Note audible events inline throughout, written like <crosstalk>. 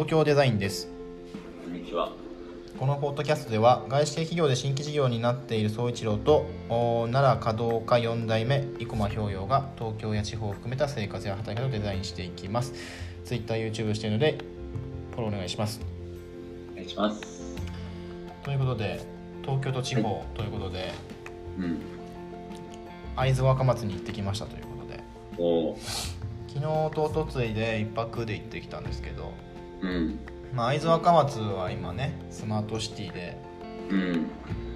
東京デザインですこんにちは。このポッドキャストでは外資系企業で新規事業になっている総一郎とお奈良華道家4代目生駒氷洋が東京や地方を含めた生活や働き方をデザインしていきます TwitterYouTube しているのでフォローお願いしますお願いします。ということで東京と地方ということで、うん。会津若松に行ってきましたということで昨日とおとついで1泊で行ってきたんですけど、うん。まあ、会津若松は今ねスマートシティでうん。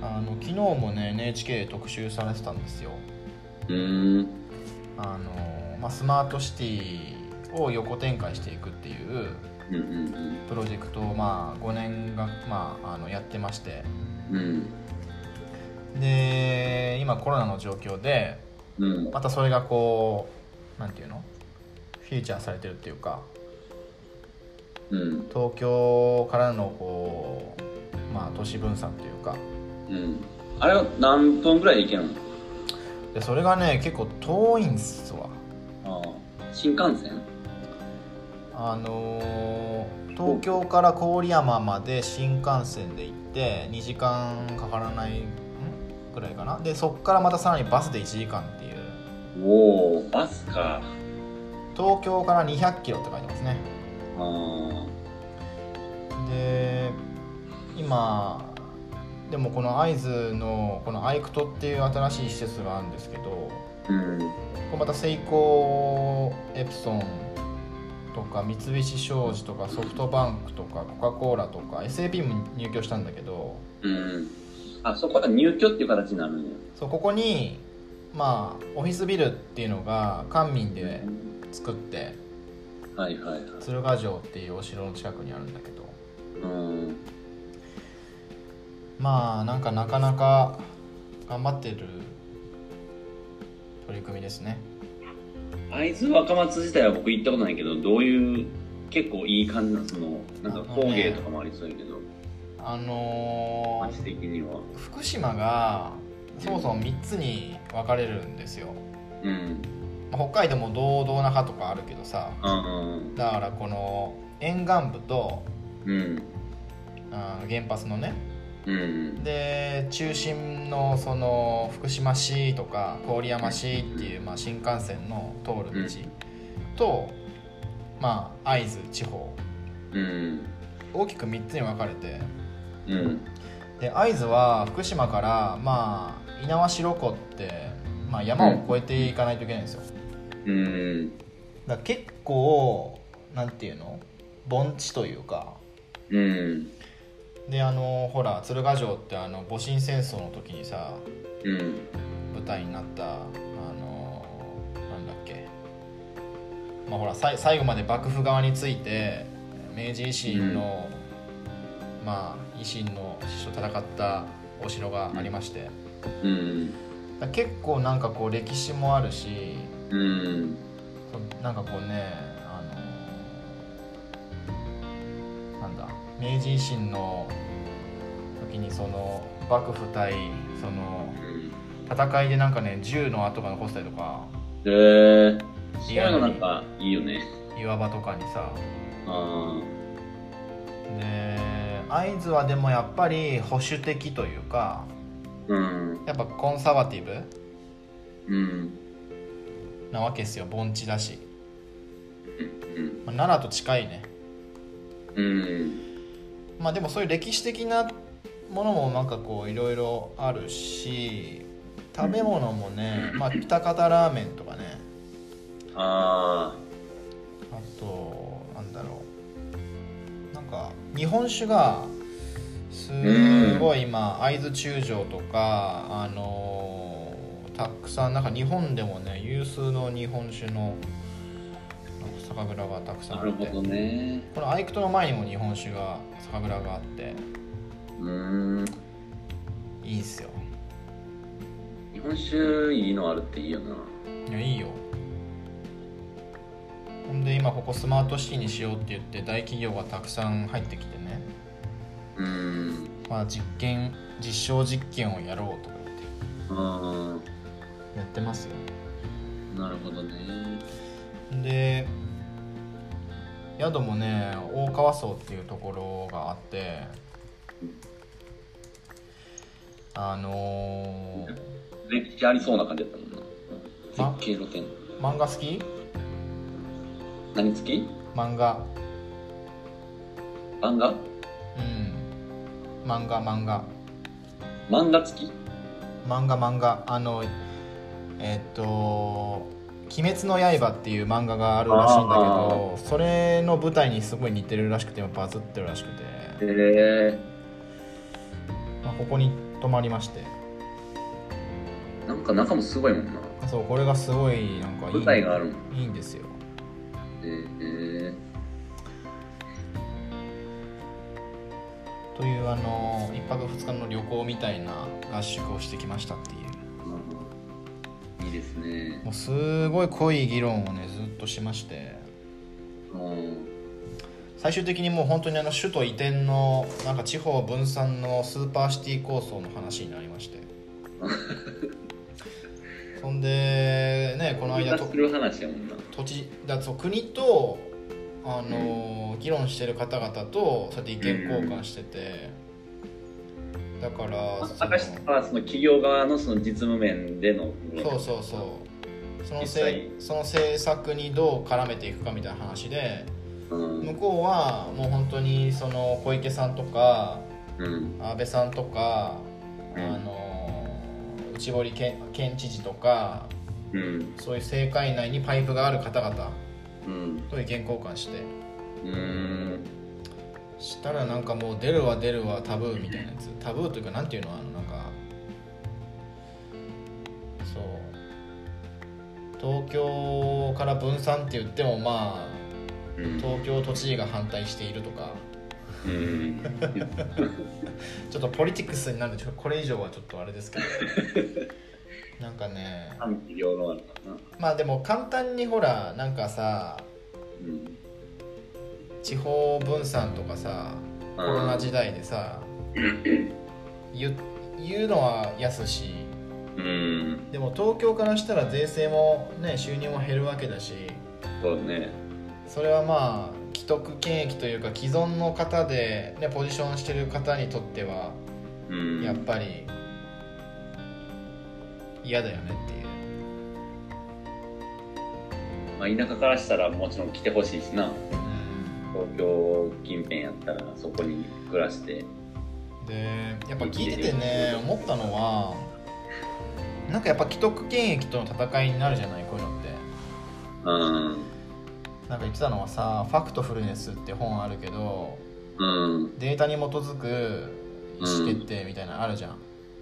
あの昨日もね NHK で特集されてたんですようーん。あの、まあ、スマートシティを横展開していくっていうプロジェクトを、まあ、5年が、まあ、あのやってましてうん。で今コロナの状況でうん。うん。またそれがこうなんていうの？フィーチャーされてるっていうかうん。東京からのこう、まあ、都市分散というかうん。あれは何分ぐらいで行けるの？でそれがね結構遠いんすわああ。新幹線？あのー東京から郡山まで新幹線で行って2時間かからないんぐらいかなでそっからまたさらにバスで1時間っていうおお、バスか。東京から200キロって書いてますねあで今でもこの会津のこのアイクトっていう新しい施設があるんですけど。うん。れまたセイコーエプソンとか三菱商事とかソフトバンクとかコカ・コーラとか SAP も入居したんだけどうん。あ、そこは入居っていう形になるんや。そうここにまあオフィスビルっていうのが官民で作ってはいはいはい。鶴ヶ城っていうお城の近くにあるんだけどうん。まあなんかなかなか頑張ってる取り組みですね会津若松自体は僕行ったことないけど、どういう、結構いい感じなのその、なんか工芸とかもありそうやけど、あの街的には。ー福島がそもそも3つに分かれるんですよ、うん。まあ北海道も道道中とかあるけどさうん。だからこの沿岸部とうん。あー原発のねうん。で中心のその福島市とか郡山市っていう、まあ、新幹線の通る道と、まあ会津地方うん。大きく3つに分かれてうん。で会津は福島からまあ猪苗代湖って、まあ、山を越えていかないといけないんですよ、うん。だ結構なんていうの？盆地というかうん。であのほら鶴ヶ城ってあの戊辰戦争の時にさうん。舞台になったあのなんだっけまあほらさい最後まで幕府側について明治維新の、まあ維新の師匠と戦ったお城がありまして、うん。結構なんかこう歴史もあるしうん。そなんかこうねあのなんだ明治維新の時にその幕府対その戦いでなんかね銃の跡が残ったりとかえー、そういうのなんかいいよね。岩場とかにさあで会津はでもやっぱり保守的というかーうん。やっぱコンサバティブ？うん。なわけですよ盆地だし、うん。まあ、奈良と近いね。うん。まあでもそういう歴史的なものもなんかこういろいろあるし食べ物もね、まあ北方ラーメンとかね。ああとなんだろう。なんか日本酒がすごい今会津中将とかあのーたくさんなんか日本でもね有数の日本酒の酒蔵がたくあ、さんあってなるほどね。このアイクトの前にも日本酒が酒蔵があってうん。いいんすよ日本酒いいのあるっていいよな。いやいいよほんで今ここスマートシティにしようって言って大企業がたくさん入ってきてねうん。まあ実験実証実験をやろうとか言ってあやってますよ。あ、なるほどね。で宿もね大川荘っていうところがあってあのー、歴史ありそうな感じだったもんな。あ絶景露天。漫画好き？何付き？漫画。漫画？うん。漫画漫画。漫画付き？漫画漫画。あのえっと「鬼滅の刃」っていう漫画があるらしいんだけどそれの舞台にすごい似てるらしくてバズってるらしくて、へえまあ、ここに泊まりまして。なんか中もすごいもんな。そうこれがすごいなんかいい舞台があるいいんですよ。へえというあの1泊2日の旅行みたいな合宿をしてきましたっていうもうすごい濃い議論をねずっとしまして。うん最終的にもう本当にあの首都移転のなんか地方分散のスーパーシティ構想の話になりまして。<laughs> そんでねこの間とする話やもんな。土地だそう国とあの、議論してる方々とそうやって意見交換してて、だから明石はその企業側のその実務面でのそうそうそうその実せその政策にどう絡めていくかみたいな話でうん。向こうはもう本当にその小池さんとかうん。安倍さんとか、うん。あの内堀県県知事とかうん。そういう政界内にパイプがある方々うん。と意見交換してうん。したらなんかもう出るわ出るわタブーみたいなやつ。タブーというかなんていうのあの東京から分散って言ってもまあうん。東京都知事が反対しているとか。うん。ちょっとポリティクスになるんでこれ以上はちょっとあれですけど。なんかねまあでも簡単にほらなんかさうん地方分散とかさコロナ時代でさ言言うのは安しうん。でも東京からしたら税制もね収入も減るわけだし。そうね。それはまあ既得権益というか既存の方で、ね、ポジションしてる方にとってはうん。やっぱり嫌だよねっていう。まあ、田舎からしたらもちろん来てほしいしな。東京近辺やったらそこに暮らして。でやっぱ聞いててね思ったのはなんかやっぱ既得権益との戦いになるじゃないこういうのって。うん。なんか言ってたのはさ「ファクトフルネス」って本あるけどうん。データに基づく意思決定みたいなのあるじゃん、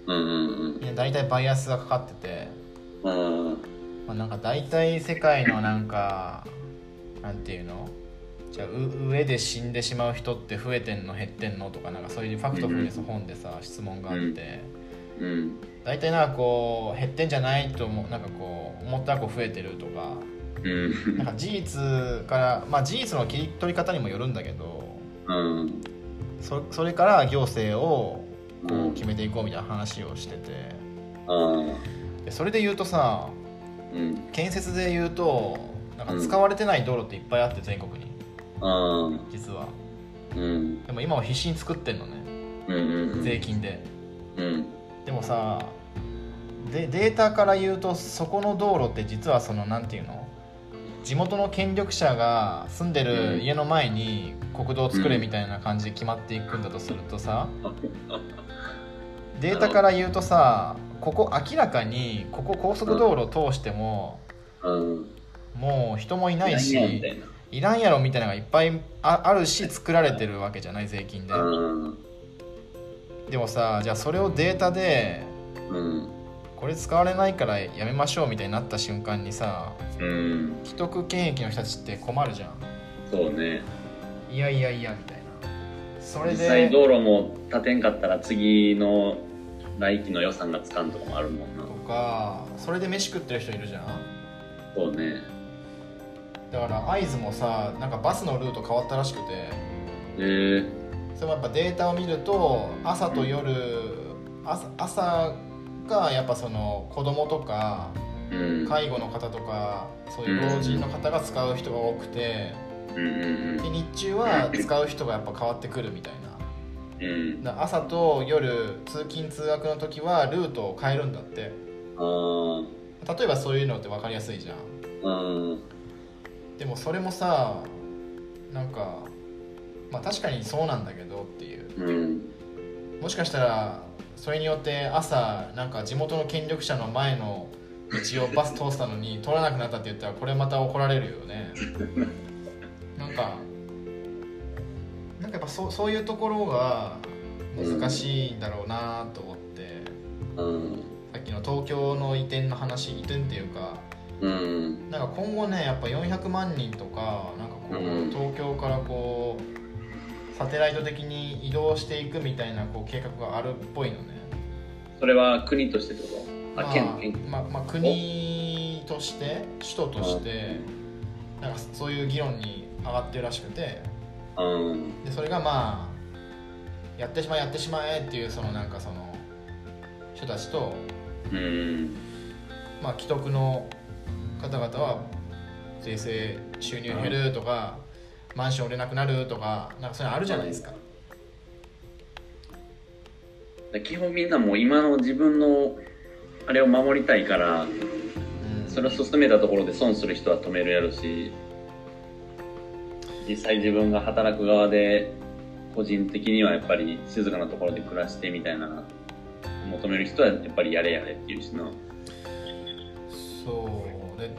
うん。うんみんな大体バイアスがかかってて、うん。まあ、なんか大体世界のなんかなんていうの？じゃあう上で死んでしまう人って増えてんの減ってんの？とかなんかそういうファクトフルネスの本でさ質問があってうん。大体なんかこう減ってんじゃないと思うなんかこう思ったらこう増えてるとか。うん。なんか事実からまあ事実の切り取り方にもよるんだけどうん。そそれから行政をこううん。決めていこうみたいな話をしてて。うん。でそれで言うとさうん。建設で言うとなんか使われてない道路っていっぱいあって全国に。うん。実は。うん。でも今は必死に作ってんのね。うんうん。税金で。うんでもさでデータから言うとそこの道路って実はそのなんていうの？地元の権力者が住んでる家の前に国道を作れみたいな感じで決まっていくんだとするとさ <laughs> データから言うとさここ明らかにここ高速道路を通してもうん。もう人もいない何しいらんやろみたいなのがいっぱいああるし作られてるわけじゃない税金で。うんでもさじゃあそれをデータでうん。これ使われないからやめましょうみたいになった瞬間にさうん。既得権益の人たちって困るじゃん。そうね。いやいやいやみたいな。それ実際で道路も建てんかったら次の来期の予算がつかんとかもあるもんな。とかそれで飯食ってる人いるじゃん。そうね。だから会津もさなんかバスのルート変わったらしくて。へえそれもやっぱデータを見ると朝と夜、朝朝がやっぱその子供とかうん。介護の方とかそういう老人の方が使う人が多くてで日中は使う人がやっぱ変わってくるみたいな。朝と夜通勤通学の時はルートを変えるんだって。あ例えばそういうのって分かりやすいじゃんでもそれもさなんかまあ確かにそうなんだけどっていう。うん。もしかしたらそれによって朝なんか地元の権力者の前の道をバス通したのに通らなくなったって言ったらこれまた怒られるよね。なんかなんかやっぱそうそういうところが難しいんだろうなと思って、うんさっきの東京の移転の話移転っていうかうん。なんか今後ねやっぱ400万人とかなんかこう、うん。東京からこうサテライト的に移動していくみたいなこう計画があるっぽいのね。それは国としてってこと？あ、まあ県県。まあまあ、国として首都としてなんかそういう議論に上がってるらしくて。うん。でそれがまあやってしまえやってしまえっていうそのなんかその人たちと、うん。まあ、既得の方々は税制収入減るとか、マンション売れなくなるとかなんかそういうのあるじゃないですか、基本みんなもう今の自分のあれを守りたいからうん。それを進めたところで損する人は止めるやろし。実際自分が働く側で個人的にはやっぱり静かなところで暮らしてみたいな求める人はやっぱりやれやれっていうしな。そう。で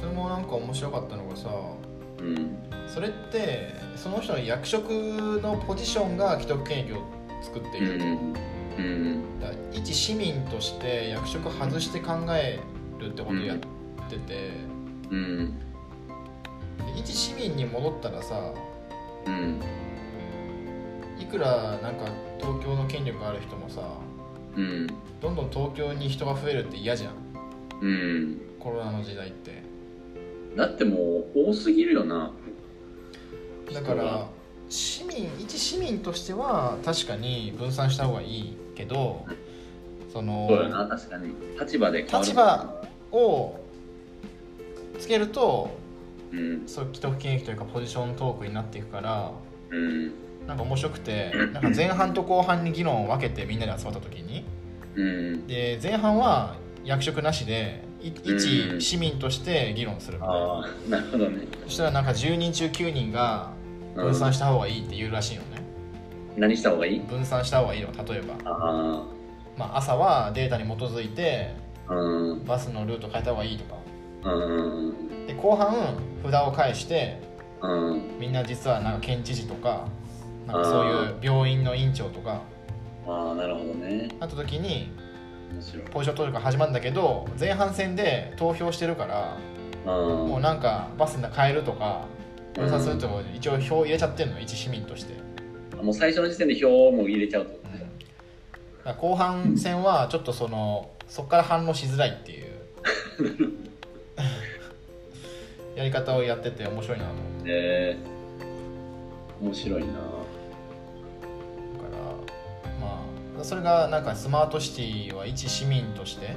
それもなんか面白かったのがさうん。それってその人の役職のポジションが既得権益を作っていると、うんうんだ一市民として役職外して考えるってことをやってて、うん。で一市民に戻ったらさうん。いくらなんか東京の権力ある人もさうん。どんどん東京に人が増えるって嫌じゃん。うん。コロナの時代ってだってもう多すぎるよな。だから市民一市民としては確かに分散した方がいいけどそのそうやな確かに。立場で立場をつけるとうん。そう既得権益というかポジショントークになっていくからうん。なんか面白くてなんか前半と後半に議論を分けてみんなで集まった時にうん。で前半は役職なしで一市民として議論するみたいな。ああなるほどね。そしたらなんか10人中9人が分散した方がいいって言うらしいのね。何した方がいい？分散した方がいいの例えば、あまあ、朝はデータに基づいてあうん。バスのルート変えた方がいいとか。うん。で後半札を返してうん。みんな実はなんか県知事とかなんかそういう病院の院長とか。ああなるほどね。なった時にポジション投票が始まるんだけど前半戦で投票してるからうん。もうなんかバス変えるとか分散するとか一応票入れちゃってるの一市民として、もう最初の時点で票も入れちゃうと。だから後半戦はちょっとそのそこから反応しづらいっていう。<laughs> やり方をやってて面白いなと思ってえ。ー、面白いなそれがなんかスマートシティは一市民として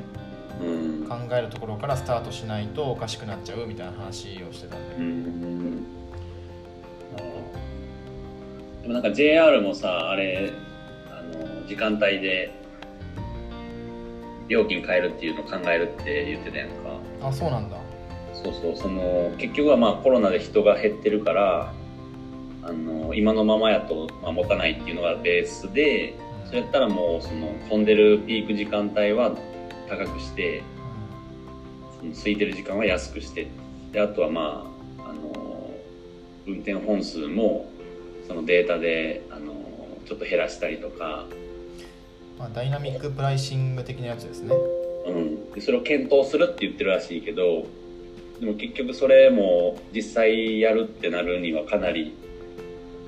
うん。考えるところからスタートしないとおかしくなっちゃうみたいな話をしてたんだうけん。でもなんか JR もさあれあの時間帯で料金変えるっていうのを考えるって言ってたやんか。どあそうなんだ。そうそうその結局はまあコロナで人が減ってるからあの今のままやと、まあ、持たないっていうのがベースでそれやったらもうその混んでるピーク時間帯は高くしてその空いてる時間は安くして。であとはまああの運転本数もそのデータであのちょっと減らしたりとか、まあ、ダイナミックプライシング的なやつですね。うん、でそれを検討するって言ってるらしいけどでも結局それも実際やるってなるにはかなり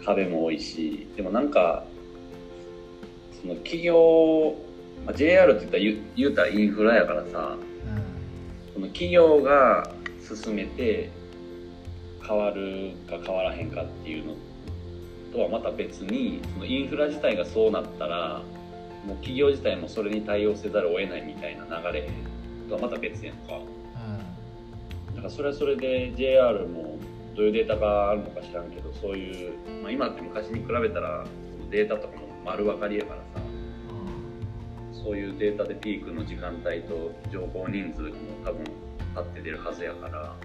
壁も多いしでもなんかその企業、まあ、JR って言ったら言うたらインフラやからさうその企業が進めて変わるか変わらへんかっていうのとはまた別にそのインフラ自体がそうなったらもう企業自体もそれに対応せざるを得ないみたいな流れとはまた別やんか。ん。だからそれはそれで JR もどういうデータがあるのか知らんけどそういう、まあ、今って昔に比べたらデータとかも丸分かりやからさそういうデータでピークの時間帯と情報人数も多分パッて出るはずやから、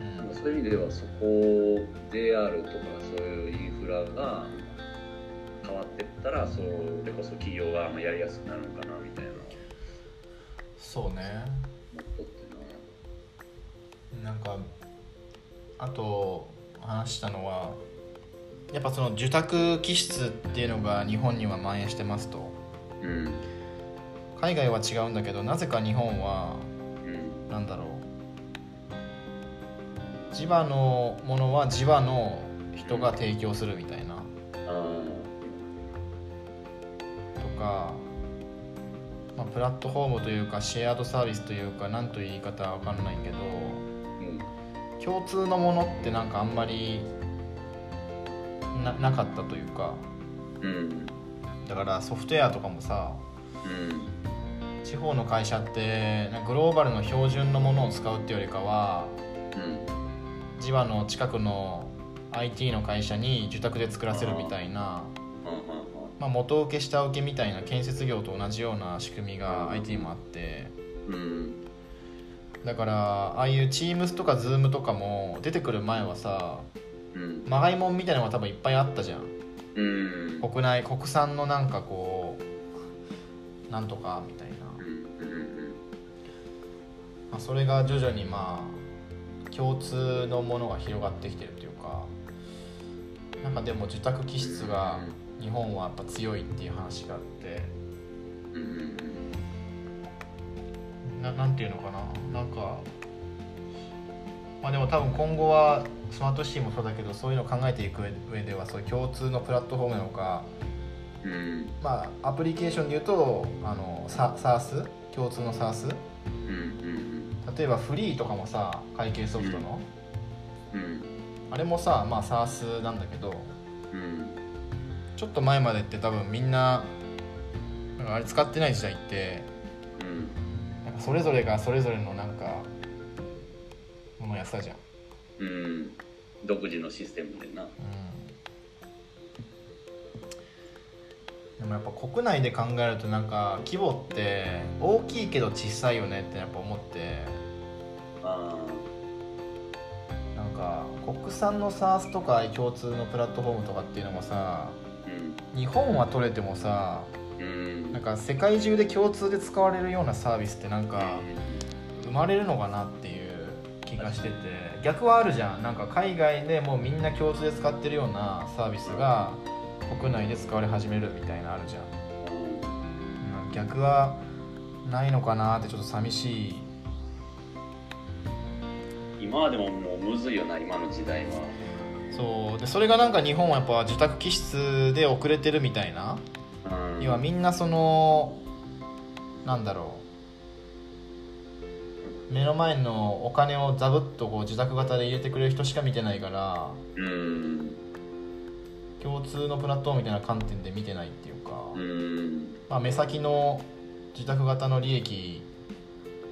うん。なんかそういう意味ではそこ JR とかそういうインフラが変わってったらそれこそ企業がやりやすくなるのかなみたいなそうね。思っとってな。なんかあと話したのはやっぱその受託気質っていうのが日本には蔓延してますと。うん海外は違うんだけどなぜか日本はうん。なんだろう。地場のものは地場の人が提供するみたいな。あとか、まあ、プラットフォームというかシェアードサービスというか何という言い方は分かんないけど共通のものってなんかあんまりななかったというか。うん。だからソフトウェアとかもさうん地方の会社ってグローバルの標準のものを使うっていうよりかはうん。地場の近くの IT の会社に受託で作らせるみたいな、はまあ、元請け下請けみたいな建設業と同じような仕組みが IT にもあってうん。だからああいう Teams とか Zoom とかも出てくる前はさうん。まがいもんみたいなのが多分いっぱいあったじゃん。うん。国内国産のなんかこうなんとかみたいな、まあ、それが徐々にまあ共通のものが広がってきてるというかなんかでも受託気質が日本はやっぱ強いっていう話があってななんていうのかななんかまあでも多分今後はスマートシティもそうだけどそういうのを考えていく上ではそういう共通のプラットフォームなのかうん。まあアプリケーションで言うとあのサ SARS 共通の SARS 例えばフリーとかもさ会計ソフトの、うん。あれもさまあ SARS なんだけどうん。ちょっと前までって多分みんななんかあれ使ってない時代ってうん。なんかそれぞれがそれぞれのなんかものやってたじゃん。うん。独自のシステムでなでもやっぱ国内で考えるとなんか規模って大きいけど小さいよねってやっぱ思って。なんか国産の SARS とか共通のプラットフォームとかっていうのもさ日本は取れてもさなんか世界中で共通で使われるようなサービスってなんか生まれるのかなっていう気がしてて。逆はあるじゃん。なんか海外でもうみんな共通で使ってるようなサービスが国内で使われ始めるみたいなのあるじゃん。うん逆はないのかなってちょっと寂しい。今はでももうむずいよな今の時代は。そう。でそれがなんか日本はやっぱ受託気質で遅れてるみたいな。うん。要はみんなそのなんだろう。目の前のお金をザブッとこう自宅型で入れてくれる人しか見てないから。うん共通のプラットフォームみたいな観点で見てないっていうか、うん。まあ、目先の自宅型の利益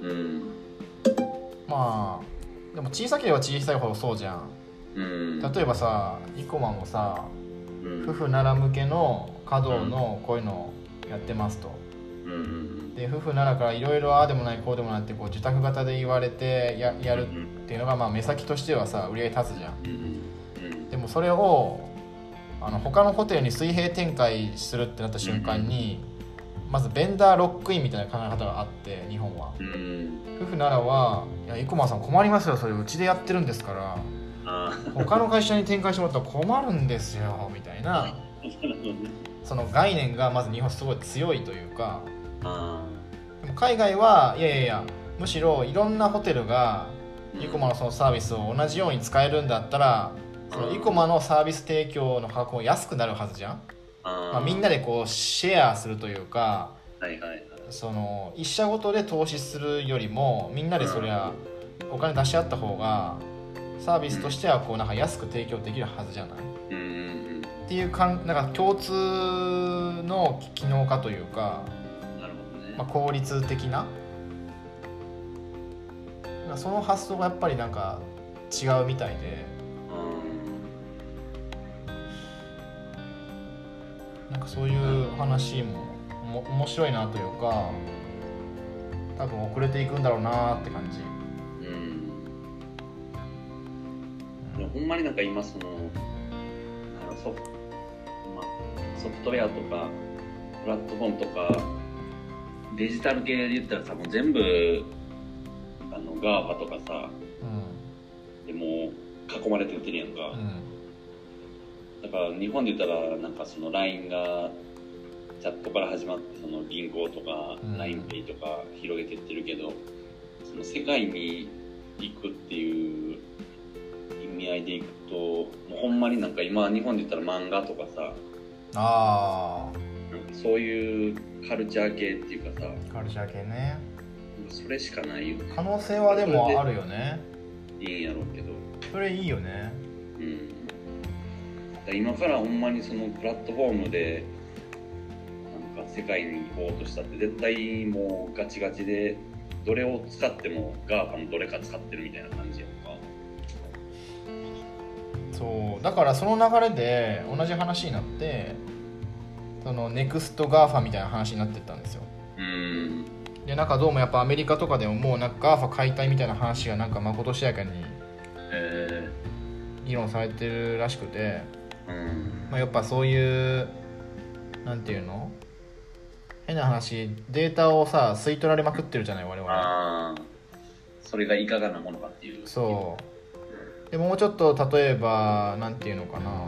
うん。まあでも小さければ小さいほどそうじゃん。うん。例えばさイコマもさうん。夫婦なら向けの稼働のこういうのやってますと。で夫婦ならからいろいろああでもないこうでもないってこう受託型で言われてややるっていうのがまあ目先としてはさ売り上げ立つじゃん。でもそれをあの他のホテルに水平展開するってなった瞬間に、まずベンダーロックインみたいな考え方があって日本は。うん。夫婦ならはいや生駒さん困りますよそれうちでやってるんですからあ他の会社に展開してもらったら困るんですよみたいなあ <laughs> その概念がまず日本すごい強いというかあでも海外はいやいやいやむしろいろんなホテルがうんイコマのそのサービスを同じように使えるんだったらそのイコマのサービス提供の価格も安くなるはずじゃん、あまあ、みんなでこうシェアするというかはいはい。はいその一社ごとで投資するよりもみんなでそりゃお金出し合った方がサービスとしてはこうなんか安く提供できるはずじゃない？うんうんっていうかんなんか共通の機能化というか、うんなるほどね。まあ、効率的な？その発想がやっぱりなんか違うみたいでなんかそういう話もも面白いなというか多分遅れていくんだろうなって感じ。うん。ほんまになんか今そのあのソフ,、まあ、ソフトウェアとかプラットフォームとかデジタル系で言ったらさもう全部あの GAFA とかさうでもう囲まれて売ってるやんか、んうんだから日本で言ったらなんかその LINE がチャットから始まってその銀行とかうん。LINEPay とか広げてってるけど、その世界に行くっていう意味合いでいくともうほんまになんか今日本で言ったら漫画とかさあそういうカルチャー系っていうかさあカルチャー系ね。それしかないよね。可能性はでもあるよね。いいんやろうけど。それいいよねから今からほんまにそのプラットフォームでなんか世界に行こうとしたって絶対もうガチガチでどれを使っても GAFA のどれか使ってるみたいな感じやんか。そうだからその流れで同じ話になってその Next GAFA みたいな話になってったんですよ。うん。でなんかどうもやっぱアメリカとかでももうなんか GAFA 解体みたいな話がなんかまことしやかにえ議論されてるらしくて、まあ、やっぱそういうなんていうの？変な話データをさ吸い取られまくってるじゃない我々。ああそれがいかがなものかっていう。そう。でもうちょっと例えばなんていうのかな。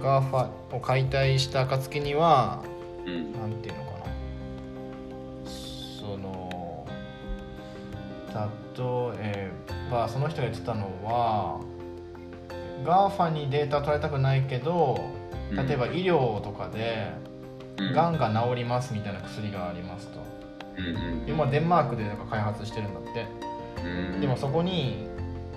GAFA を解体した暁にはうん。なんていうのかな。その例えばその人が言ってたのは GAFA にデータ取られたくないけど例えば医療とかでがん。が治りますみたいな薬がありますと。うんうんで、まあ、デンマークでなんか開発してるんだって。うん。でもそこに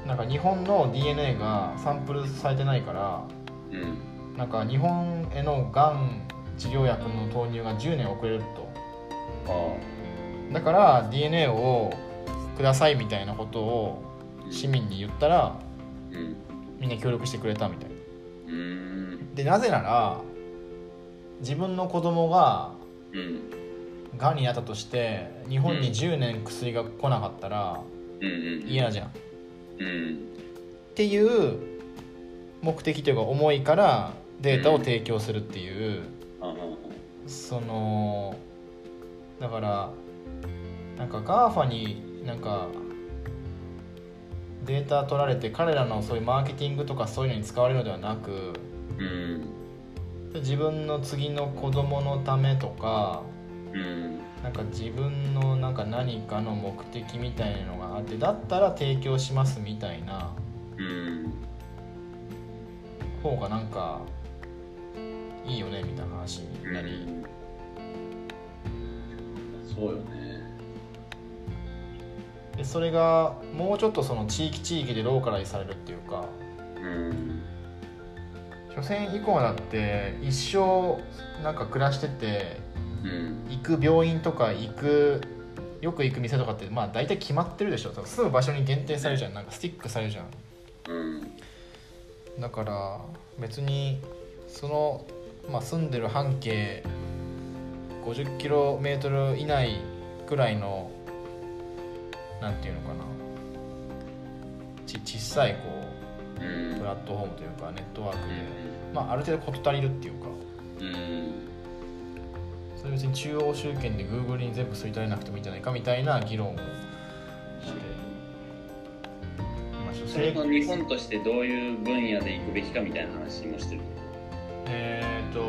なんか日本の DNA がサンプルされてないからうん。なんか日本へのがん治療薬の投入が10年遅れると。あだから DNA をくださいみたいなことをあ市民に言ったらうんみんな協力してくれたみたいな。うん。でなぜなら自分の子供がうん。がんになったとして日本にうん。10年薬が来なかったら嫌じゃん。っうん。ていう目的というか思いからデータを提供するっていうそのだからなんか GAFA になんかデータ取られて彼らのそういうマーケティングとかそういうのに使われるのではなくうん。自分の次の子供のためとかうん。なんか自分のなんか何かの目的みたいなのがあってだったら提供しますみたいなうん。方がなんかいいよねみたいな話になり、そうよねでそれがもうちょっとその地域地域でローカライズされるっていうかうん。所詮以降だって一生なんか暮らしててうん。行く病院とか行くよく行く店とかってまあ大体決まってるでしょ。住む場所に限定されるじゃん。なんかスティックされるじゃん。うん。だから別にその、まあ、住んでる半径 50km 以内くらいのなんていうのかな。ち小さいこううん。プラットフォームというかネットワークで、まあ、ある程度事足りるっていうか。うん。それ別に中央集権で Google に全部吸い取れなくてもいいんじゃないかみたいな議論をして、それの日本としてどういう分野で行くべきかみたいな話もしてる。えっ、と日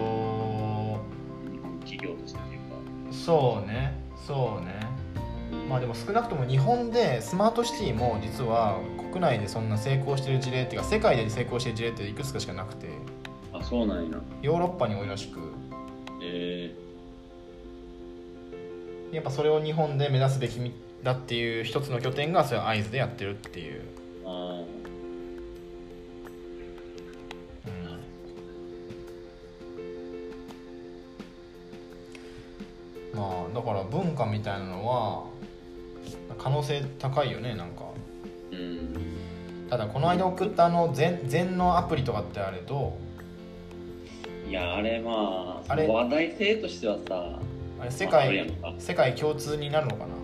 本企業としてっていうか。そうねそうねまあでも少なくとも日本でスマートシティも実は国内でそんな成功してる事例っていうか世界で成功してる事例っていくつかしかなくて。あそうなんや。ヨーロッパに多いらしく。えやっぱそれを日本で目指すべきだっていう一つの拠点がそれは会津でやってるっていう、ー、あうん、まあだから文化みたいなのは可能性高いよねなんか。ーうん。ただこの間送ったあの禅禅のアプリとかってあれどいやあれまああれ？話題性としてはさあれ世界んか。世界共通になるのかな？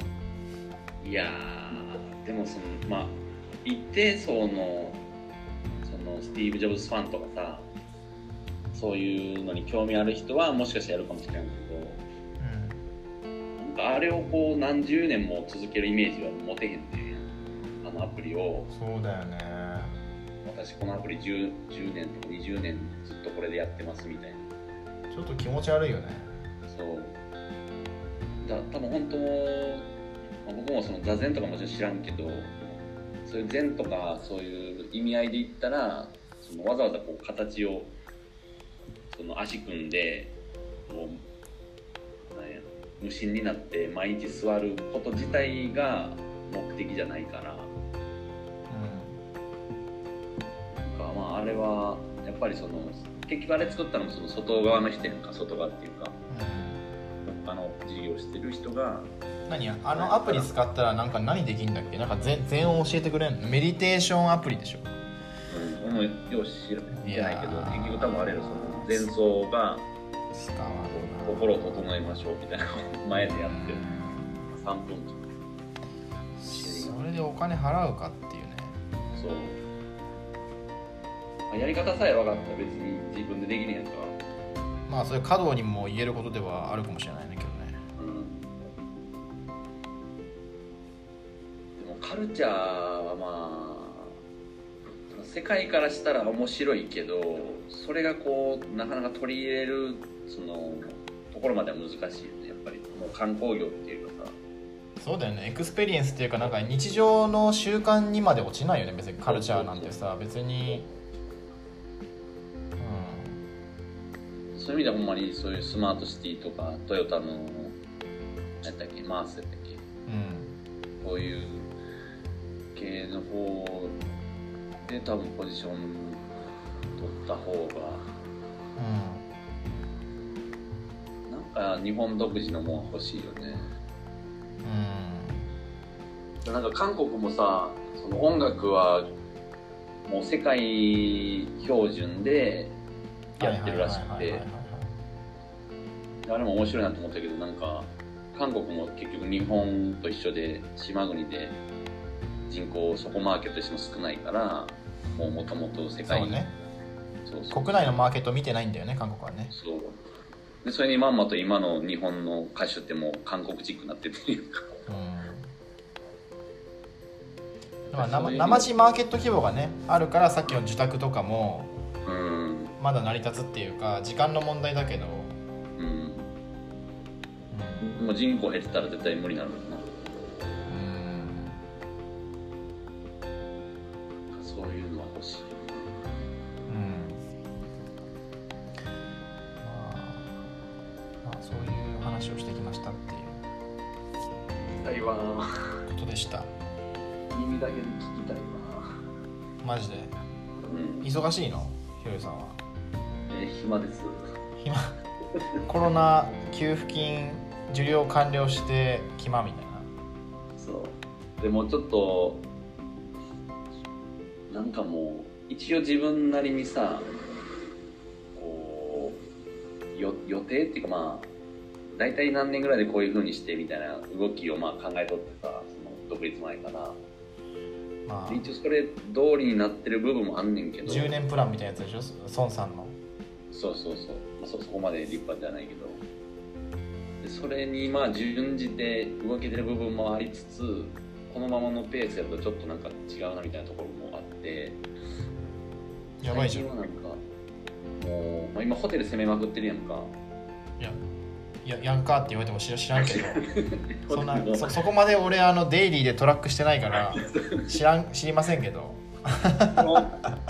いやーでもそのまあ一定層のそのスティーブ・ジョブズファンとかさそういうのに興味ある人はもしかしたらやるかもしれないかあれをこう何十年も続けるイメージは持てへんねあのアプリを。そうだよね。私このアプリ 10, 10年とか20年ずっとこれでやってますみたいな。ちょっと気持ち悪いよね。そう。だ多分本当も、まあ僕もその座禅とかもちろん知らんけどそういう禅とかそういう意味合いで言ったらそのわざわざこう形をその足組んでこうなんや無心になって毎日座ること自体が目的じゃないから。なんかまああれはやっぱりその結局あれ作ったのもその外側の人やんか外側っていうか。うん他の事業してる人が。何あのアプリ使ったらなんか何できるんだっけ？なんか全全を教えてくれんの？メディテーションアプリでしょ。うん、俺もよう知らない。けど結局多分あれよその前奏が使わんな心を整えましょうみたいな前でやって。る3分それでお金払うかっていうね。そう、まあやり方さえ分かったら別に自分でできねえやんか。まあそれ稼働にも言えることではあるかもしれないねけどね。うん。でもカルチャーはまあ世界からしたら面白いけどそれがこうなかなか取り入れるそのところまでは難しいよね。やっぱりもう観光業っていうかさそうだよね。エクスペリエンスっていうかなんか日常の習慣にまで落ちないよね。別にカルチャーなんてさ別に。そういう意味ではほんまにそういうスマートシティとかトヨタの何やったっけ MaaS やったっけ。うん。うんこういう系の方で多分ポジション取った方がなんか日本独自のもん欲しいよね。うん。なんか韓国もさその音楽はもう世界標準でやってるらしくて。あれも面白いなと思ったけどなんか韓国も結局日本と一緒で島国で人口そこマーケットとしても少ないからもうもともと世界そうね。そうそう。国内のマーケット見てないんだよね韓国はね。そうでそれにまんまと今の日本の歌手ってもう韓国チックになっててうん。まあ生生地マーケット規模がねあるからさっきの受託とかもうん。まだ成り立つっていうか時間の問題だけど、うん。うん。もう人口減ってたら絶対無理になるもんな。うん。そういうのは欲しい話をしてきましたっていう。たいわことでした。耳だけで聞きたいわ。マジで。うん忙しいのひろゆさんは？えー暇です。暇。<laughs> コロナ給付金受領完了して暇みたいな。そう。でもちょっとなんかもう一応自分なりにさこうよ予定っていうかまあ大体何年ぐらいでこういう風にしてみたいな動きをまあ考えとってさその独立前からまあ。で一応それ通りになってる部分もあんねんけど。10年プランみたいなやつでしょ？孫さんの。そうそうそう、まあ、そそこまで立派じゃないけど。でそれにまあ準じて動けてる部分もありつつこのままのペースやるとちょっとなんか違うなみたいなところもあって。やばいじゃん。なんかもう、まあ、今ホテル攻めまくってるやんか。いや。いややんかって言われても知ら <laughs> 知らんけど。そんなそそこまで俺あのデイリーでトラックしてないから知らん知りませんけど。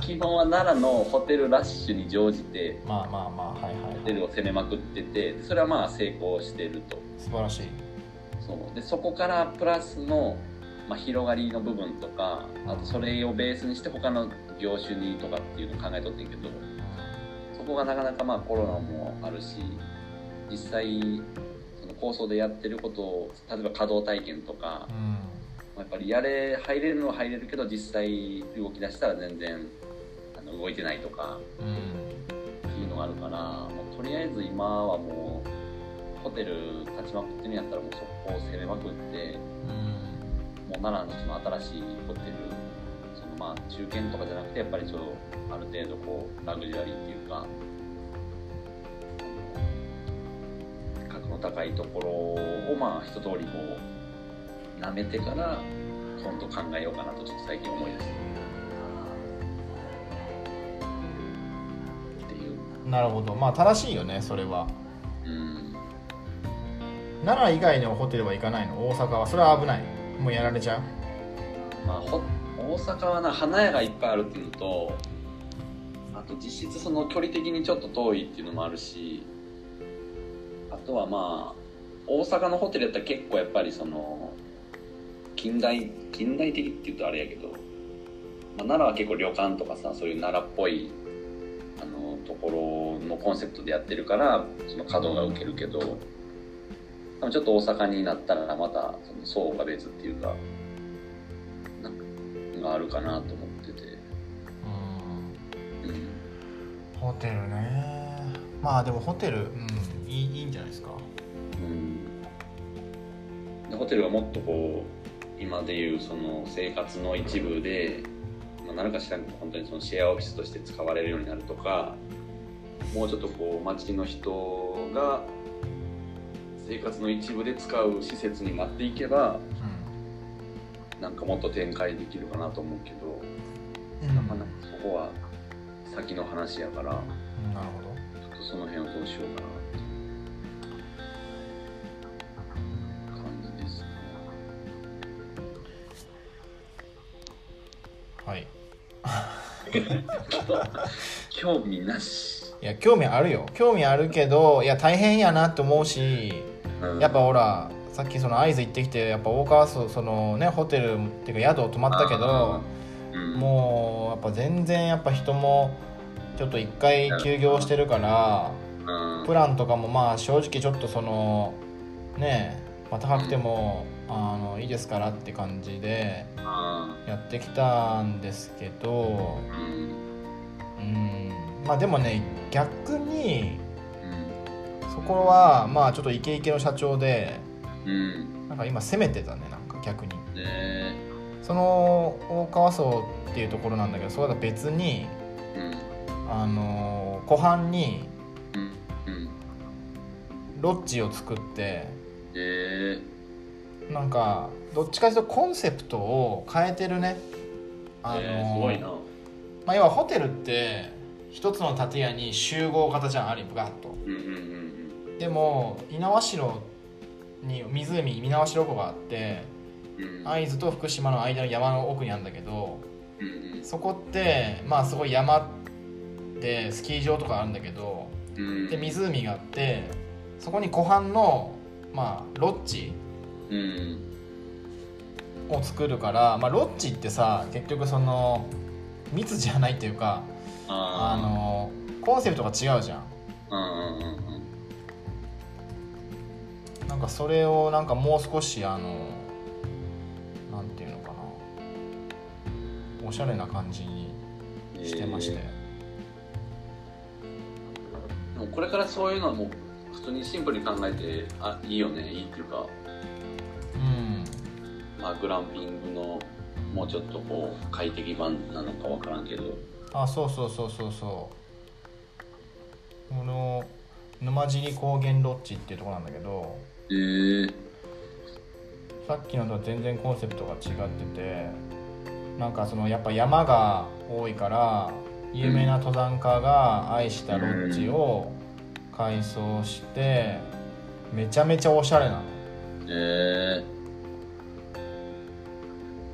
基本は奈良のホテルラッシュに乗じてまあまあまあはいはい、ホテルはい、を攻めまくっててそれはまあ成功してると。素晴らしい。そう。でそこからプラスの、まあ、広がりの部分とかあとそれをベースにして他の業種にとかっていうのを考えとってんけどそこがなかなかまあコロナもあるし実際その構想でやってることを例えば稼働体験とかうん。やっぱりやれ入れるのは入れるけど実際動き出したら全然あの動いてないとかうん。っていうののがあるからもうとりあえず今はもうホテル立ちまくってるんやったらもうそこを攻めまくってうん。もう奈良のその新しいホテルそのまあ中堅とかじゃなくてやっぱりちょっとある程度こうラグジュアリーっていうかの高いところをまあ一通りこう舐めてから今度考えようかなとちょっと最近思い出して。っていう。なるほど。まあ正しいよねそれは。うん。奈良以外のホテルは行かないの？大阪は？それは危ない。もうやられちゃう？まあ、ほ大阪はな花屋がいっぱいあるっていうのとあと実質その距離的にちょっと遠いっていうのもあるしあとはまあ大阪のホテルやったら結構やっぱりその近代近代的って言うとあれやけど、まあ、奈良は結構旅館とかさそういう奈良っぽいあのところのコンセプトでやってるからその稼働が受けるけど多分ちょっと大阪になったらまたその層が別っていうかなんかがあるかなと思ってて、うん。うん、ホテルね。まあでもホテルうんいいいいんじゃないですか？うん、でホテルはもっとこう今でいうその生活の一部で、まあ、何かしら本当にそのシェアオフィスとして使われるようになるとかもうちょっとこう街の人が生活の一部で使う施設になっていけばなんかもっと展開できるかなと思うけど、うん。なかなかそこは先の話やからうんなるほど。ちょっとその辺をどうしようかなはい。興味なし。いや興味あるよ。興味あるけどいや大変やなって思うしうん。やっぱほらさっきその会津行ってきてやっぱ大川そそのねホテルっていうか宿泊まったけどうん、もうやっぱ全然やっぱ人もちょっと一回休業してるからうん、プランとかもまあ正直ちょっとそのねまあ、高くてもあのいいですからって感じであやってきたんですけどーうん。うんまあでもね逆にうん。そこはまあちょっとイケイケの社長でうん。なんか今攻めてたねなんか逆に。ね。その大川荘っていうところなんだけどそれとは別にうん。あの湖畔にロッジを作ってえなんかどっちかというとコンセプトを変えてるね。ー、あのえー、すごいな。まあ、要はホテルって一つの建屋に集合型じゃんある意味ガッと。うんうんうんでも猪苗代に湖猪苗代湖があってうんうん。会津と福島の間の山の奥にあるんだけどうん。そこってまあすごい山でスキー場とかあるんだけどうん。で湖があってそこに湖畔のまあロッジうん。を作るから、まあ、ロッジってさ結局その密じゃないっていうかああのコンセプトが違うじゃん。あうんうんうん。なんかそれをなんかもう少しあのなんていうのかな。おしゃれな感じにうんしてまして、でもこれからそういうのはもう普通にシンプルに考えてあいいよねいいっていうか、うんまあ、グランピングのもうちょっとこう快適版なのかわからんけど。あそうそうそうそう。そうこの沼尻高原ロッジっていうところなんだけどえー、さっきのとは全然コンセプトが違っててなんかそのやっぱ山が多いから有名な登山家が愛したロッジを改装してめちゃめちゃおしゃれなの。えー、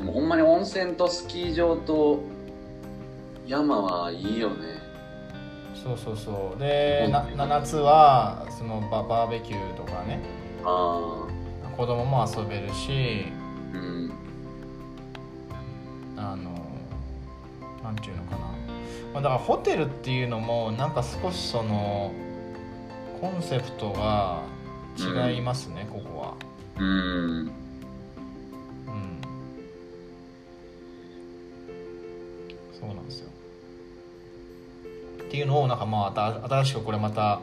でもほんまに温泉とスキー場と山はいいよね。そうそうそう。でうんなな夏はそのババーベキューとかね。あ子供も遊べるし。あうん。あのなんていうのかな、まあ、だからホテルっていうのもなんか少しそのコンセプトが違いますね、ここは。うんそうなんですよ。っていうのをなんかまあ新しくこれまた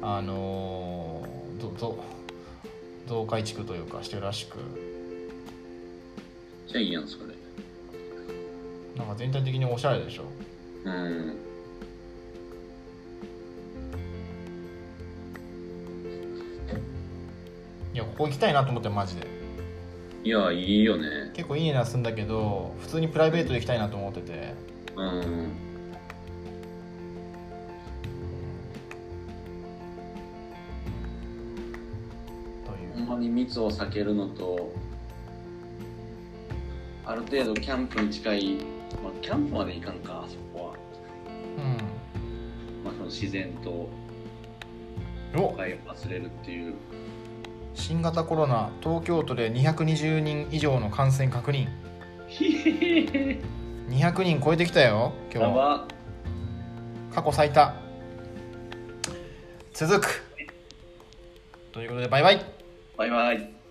あのー、ど増改築というかしてるらしく。じゃあいいやんそれ。なんか全体的におしゃれでしょ。うん。いやここ行きたいなと思ってマジで。いやいいよね結構いい値段するんだけど普通にプライベートで行きたいなと思ってて。うんといほんまに密を避けるのとある程度キャンプに近い、まあ、キャンプまでいかんかあそこは、うん。まあ、その自然とお。都会を忘れるっていう新型コロナ東京都で220人以上の感染確認。200人超えてきたよ今日。過去最多。続く。ということでバイバイ。バイバイ